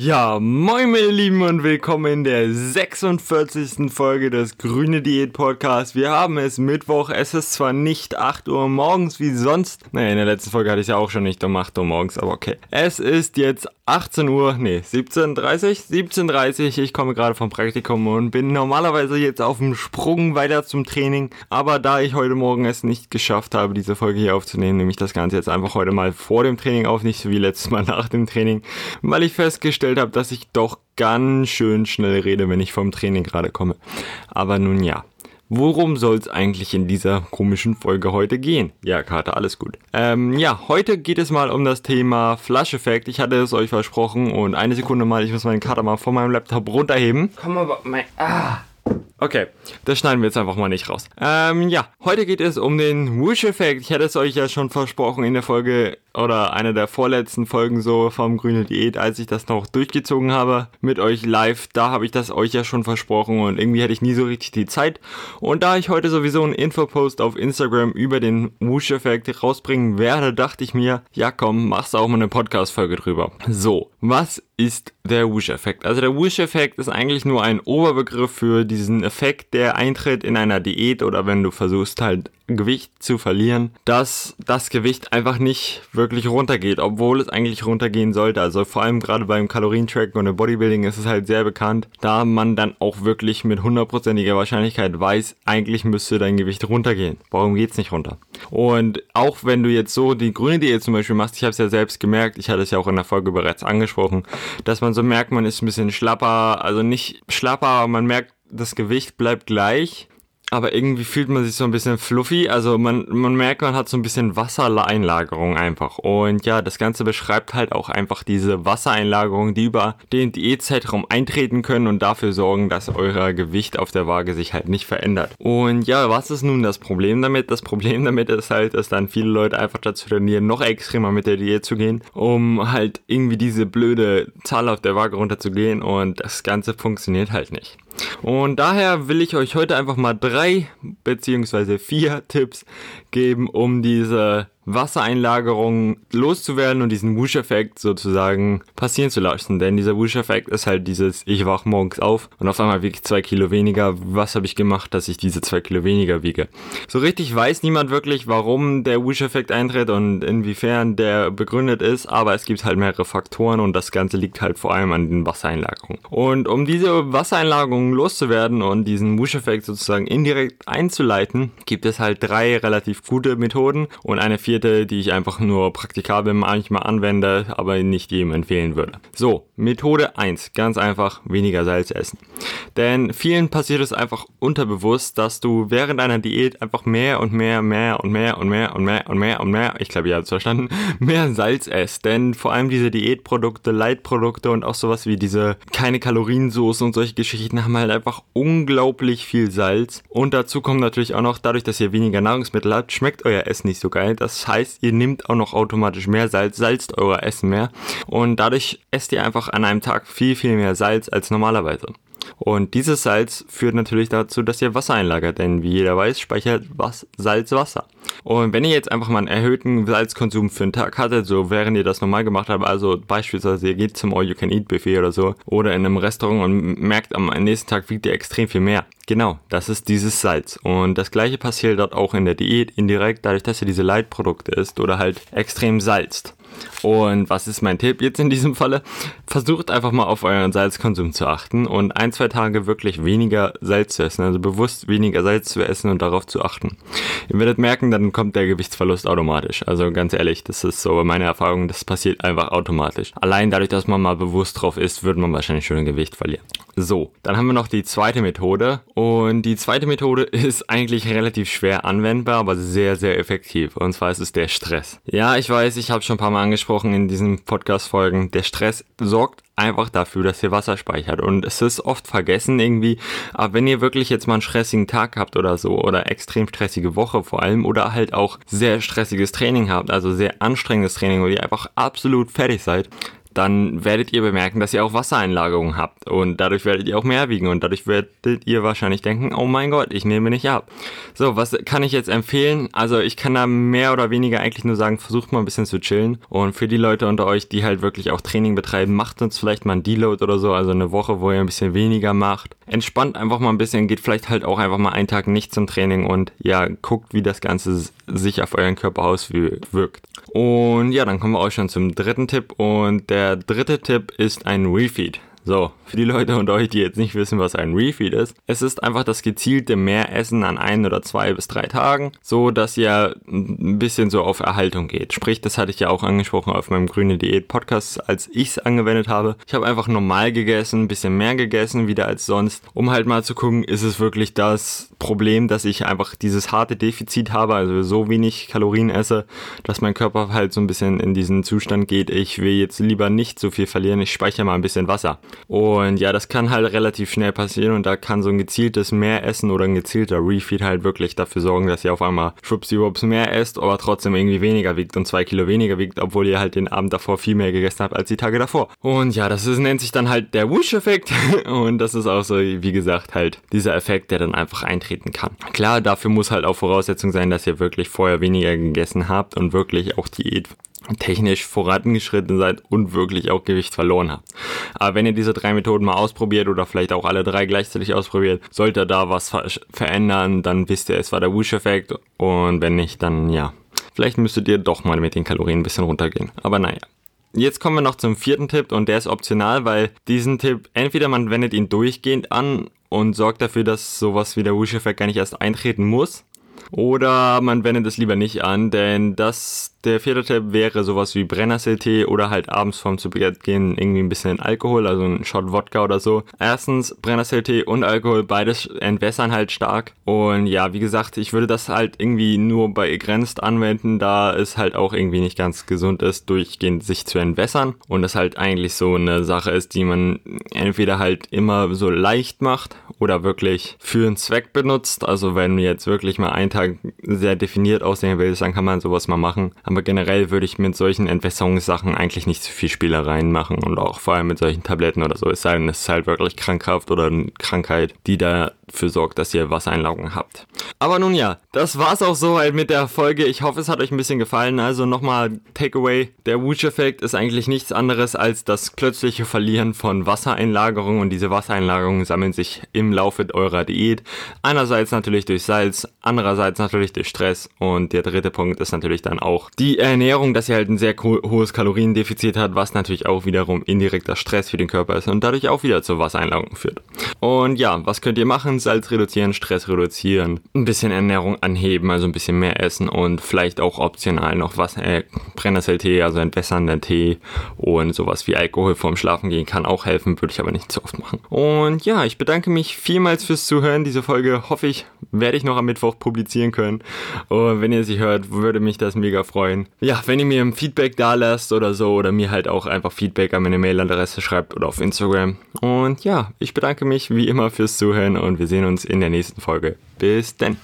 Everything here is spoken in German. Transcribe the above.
Ja, moin meine Lieben und willkommen in der 46. Folge des Grüne Diät Podcasts. Wir haben es Mittwoch, es ist zwar nicht 8 Uhr morgens wie sonst, naja, in der letzten Folge hatte ich es ja auch schon nicht um 8 Uhr morgens, aber okay. Es ist jetzt 18 Uhr, nee, 17.30 17.30 ich komme gerade vom Praktikum und bin normalerweise jetzt auf dem Sprung weiter zum Training, aber da ich heute Morgen es nicht geschafft habe, diese Folge hier aufzunehmen, nehme ich das Ganze jetzt einfach heute mal vor dem Training auf, nicht so wie letztes Mal nach dem Training, weil ich festgestellt festgestellt habe, dass ich doch ganz schön schnell rede, wenn ich vom Training gerade komme. Aber nun ja. Worum soll es eigentlich in dieser komischen Folge heute gehen? Ja, Karte, alles gut. Ähm, ja, heute geht es mal um das Thema Flash-Effekt. Ich hatte es euch versprochen und eine Sekunde mal, ich muss meine Karte mal von meinem Laptop runterheben. Komm aber, mein, ah. Okay, das schneiden wir jetzt einfach mal nicht raus. Ähm, ja, heute geht es um den Whoosh-Effekt. Ich hatte es euch ja schon versprochen in der Folge oder einer der vorletzten Folgen so vom Grüne Diät, als ich das noch durchgezogen habe mit euch live. Da habe ich das euch ja schon versprochen und irgendwie hatte ich nie so richtig die Zeit. Und da ich heute sowieso einen Infopost auf Instagram über den Whoosh-Effekt rausbringen werde, dachte ich mir, ja komm, machst du auch mal eine Podcast-Folge drüber. So, was ist der Whoosh-Effekt? Also der Whoosh-Effekt ist eigentlich nur ein Oberbegriff für diesen Effekt, der eintritt in einer Diät oder wenn du versuchst halt Gewicht zu verlieren, dass das Gewicht einfach nicht wirklich runtergeht, obwohl es eigentlich runtergehen sollte. Also vor allem gerade beim Kalorientracken und im Bodybuilding ist es halt sehr bekannt, da man dann auch wirklich mit hundertprozentiger Wahrscheinlichkeit weiß, eigentlich müsste dein Gewicht runtergehen. Warum geht's nicht runter? Und auch wenn du jetzt so die grüne Diät zum Beispiel machst, ich habe es ja selbst gemerkt, ich hatte es ja auch in der Folge bereits angesprochen, dass man so merkt, man ist ein bisschen schlapper, also nicht schlapper, man merkt, das Gewicht bleibt gleich, aber irgendwie fühlt man sich so ein bisschen fluffy. Also man, man merkt, man hat so ein bisschen Wassereinlagerung einfach. Und ja, das Ganze beschreibt halt auch einfach diese Wassereinlagerung, die über den Diätzeitraum eintreten können und dafür sorgen, dass euer Gewicht auf der Waage sich halt nicht verändert. Und ja, was ist nun das Problem damit? Das Problem damit ist halt, dass dann viele Leute einfach dazu trainieren, noch extremer mit der Diät zu gehen, um halt irgendwie diese blöde Zahl auf der Waage runterzugehen und das Ganze funktioniert halt nicht. Und daher will ich euch heute einfach mal drei beziehungsweise vier Tipps geben, um diese Wassereinlagerung loszuwerden und diesen Wush-Effekt sozusagen passieren zu lassen. Denn dieser Wush-Effekt ist halt dieses, ich wach morgens auf und auf einmal wiege ich zwei Kilo weniger. Was habe ich gemacht, dass ich diese zwei Kilo weniger wiege? So richtig weiß niemand wirklich, warum der Wush-Effekt eintritt und inwiefern der begründet ist, aber es gibt halt mehrere Faktoren und das Ganze liegt halt vor allem an den Wassereinlagerungen. Und um diese Wassereinlagerungen loszuwerden und diesen Wush-Effekt sozusagen indirekt einzuleiten, gibt es halt drei relativ gute Methoden und eine vierte Methode, die ich einfach nur praktikabel manchmal anwende, aber nicht jedem empfehlen würde. So, Methode 1, ganz einfach weniger Salz essen. Denn vielen passiert es einfach unterbewusst, dass du während einer Diät einfach mehr und mehr, mehr und mehr und mehr und mehr und mehr und mehr, ich glaube, ihr habt es verstanden, mehr Salz esst. Denn vor allem diese Diätprodukte, Leitprodukte und auch sowas wie diese keine Kaloriensoße und solche Geschichten haben halt einfach unglaublich viel Salz. Und dazu kommt natürlich auch noch, dadurch, dass ihr weniger Nahrungsmittel habt, schmeckt euer Essen nicht so geil. Das heißt, ihr nehmt auch noch automatisch mehr Salz, salzt euer Essen mehr und dadurch esst ihr einfach an einem Tag viel, viel mehr Salz als normalerweise. Und dieses Salz führt natürlich dazu, dass ihr Wasser einlagert, denn wie jeder weiß, speichert was Salz Wasser. Und wenn ihr jetzt einfach mal einen erhöhten Salzkonsum für einen Tag hattet, so während ihr das normal gemacht habt, also beispielsweise ihr geht zum All-You-Can-Eat-Buffet oder so oder in einem Restaurant und merkt am nächsten Tag wiegt ihr extrem viel mehr. Genau, das ist dieses Salz. Und das gleiche passiert dort auch in der Diät indirekt, dadurch, dass ihr diese Leitprodukte isst oder halt extrem salzt. Und was ist mein Tipp jetzt in diesem Falle? Versucht einfach mal auf euren Salzkonsum zu achten und ein, zwei Tage wirklich weniger Salz zu essen, also bewusst weniger Salz zu essen und darauf zu achten. Ihr werdet merken, dann kommt der Gewichtsverlust automatisch. Also ganz ehrlich, das ist so meine Erfahrung, das passiert einfach automatisch. Allein dadurch, dass man mal bewusst drauf ist, wird man wahrscheinlich schon ein Gewicht verlieren. So, dann haben wir noch die zweite Methode und die zweite Methode ist eigentlich relativ schwer anwendbar, aber sehr, sehr effektiv. Und zwar ist es der Stress. Ja, ich weiß, ich habe schon ein paar Mal angesprochen in diesen Podcast-Folgen. Der Stress sorgt einfach dafür, dass ihr Wasser speichert. Und es ist oft vergessen irgendwie. Aber wenn ihr wirklich jetzt mal einen stressigen Tag habt oder so, oder extrem stressige Woche vor allem, oder halt auch sehr stressiges Training habt, also sehr anstrengendes Training, wo ihr einfach absolut fertig seid, dann werdet ihr bemerken, dass ihr auch Wassereinlagerungen habt und dadurch werdet ihr auch mehr wiegen und dadurch werdet ihr wahrscheinlich denken, oh mein Gott, ich nehme nicht ab. So, was kann ich jetzt empfehlen? Also ich kann da mehr oder weniger eigentlich nur sagen, versucht mal ein bisschen zu chillen und für die Leute unter euch, die halt wirklich auch Training betreiben, macht uns vielleicht mal ein Deload oder so, also eine Woche, wo ihr ein bisschen weniger macht. Entspannt einfach mal ein bisschen, geht vielleicht halt auch einfach mal einen Tag nicht zum Training und ja, guckt, wie das Ganze sich auf euren Körper auswirkt. Und ja, dann kommen wir auch schon zum dritten Tipp. Und der dritte Tipp ist ein Refeed. So, für die Leute unter euch, die jetzt nicht wissen, was ein Refeed ist. Es ist einfach das gezielte Mehressen an ein oder zwei bis drei Tagen, so dass ihr ein bisschen so auf Erhaltung geht. Sprich, das hatte ich ja auch angesprochen auf meinem grüne Diät Podcast, als ich es angewendet habe. Ich habe einfach normal gegessen, ein bisschen mehr gegessen wieder als sonst, um halt mal zu gucken, ist es wirklich das Problem, dass ich einfach dieses harte Defizit habe, also so wenig Kalorien esse, dass mein Körper halt so ein bisschen in diesen Zustand geht, ich will jetzt lieber nicht so viel verlieren, ich speichere mal ein bisschen Wasser. Und ja, das kann halt relativ schnell passieren und da kann so ein gezieltes Mehressen oder ein gezielter Refeed halt wirklich dafür sorgen, dass ihr auf einmal schwuppsiwupps mehr esst, aber trotzdem irgendwie weniger wiegt und zwei Kilo weniger wiegt, obwohl ihr halt den Abend davor viel mehr gegessen habt als die Tage davor. Und ja, das ist, nennt sich dann halt der Whoosh-Effekt und das ist auch so, wie gesagt, halt dieser Effekt, der dann einfach eintreten kann. Klar, dafür muss halt auch Voraussetzung sein, dass ihr wirklich vorher weniger gegessen habt und wirklich auch Diät technisch vorangeschritten seid und wirklich auch Gewicht verloren habt. Aber wenn ihr diese drei Methoden mal ausprobiert oder vielleicht auch alle drei gleichzeitig ausprobiert, sollte da was verändern, dann wisst ihr, es war der Whoosh-Effekt und wenn nicht, dann ja, vielleicht müsstet ihr doch mal mit den Kalorien ein bisschen runtergehen. Aber naja. Jetzt kommen wir noch zum vierten Tipp und der ist optional, weil diesen Tipp, entweder man wendet ihn durchgehend an und sorgt dafür, dass sowas wie der Whoosh-Effekt gar nicht erst eintreten muss, oder man wendet es lieber nicht an, denn das der vierte Tipp wäre sowas wie Brennnessel-Tee oder halt abends vorm zu Bett gehen irgendwie ein bisschen Alkohol, also ein Shot Wodka oder so. Erstens Brennnessel-Tee und Alkohol, beides entwässern halt stark. Und ja, wie gesagt, ich würde das halt irgendwie nur bei begrenzt anwenden, da es halt auch irgendwie nicht ganz gesund ist, durchgehend sich zu entwässern. Und das halt eigentlich so eine Sache ist, die man entweder halt immer so leicht macht oder wirklich für einen Zweck benutzt. Also wenn du jetzt wirklich mal einen Tag sehr definiert aussehen willst, dann kann man sowas mal machen. Aber generell würde ich mit solchen Entwässerungssachen eigentlich nicht zu viel Spielereien machen und auch vor allem mit solchen Tabletten oder so. Es sei denn, es ist halt wirklich krankhaft oder eine Krankheit, die dafür sorgt, dass ihr Wassereinlagerungen habt. Aber nun ja, das war's auch so halt mit der Folge. Ich hoffe, es hat euch ein bisschen gefallen. Also nochmal Takeaway. Der Wooch-Effekt ist eigentlich nichts anderes als das plötzliche Verlieren von Wassereinlagerungen und diese Wassereinlagerungen sammeln sich im Laufe eurer Diät. Einerseits natürlich durch Salz, andererseits natürlich durch Stress und der dritte Punkt ist natürlich dann auch die Ernährung, dass sie halt ein sehr hohes Kaloriendefizit hat, was natürlich auch wiederum indirekter Stress für den Körper ist und dadurch auch wieder zur Wassereinlagerung führt. Und ja, was könnt ihr machen? Salz reduzieren, Stress reduzieren, ein bisschen Ernährung anheben, also ein bisschen mehr essen und vielleicht auch optional noch was, äh, Brennnesseltee, also entwässernder Tee und sowas wie Alkohol vorm Schlafen gehen kann auch helfen, würde ich aber nicht zu oft machen. Und ja, ich bedanke mich vielmals fürs Zuhören. Diese Folge hoffe ich, werde ich noch am Mittwoch publizieren können. Und wenn ihr sie hört, würde mich das mega freuen freuen. Ja, wenn ihr mir ein Feedback da lasst oder so oder mir halt auch einfach Feedback an meine Mailadresse schreibt oder auf Instagram. Und ja, ich bedanke mich wie immer fürs Zuhören und wir sehen uns in der nächsten Folge. Bis dann.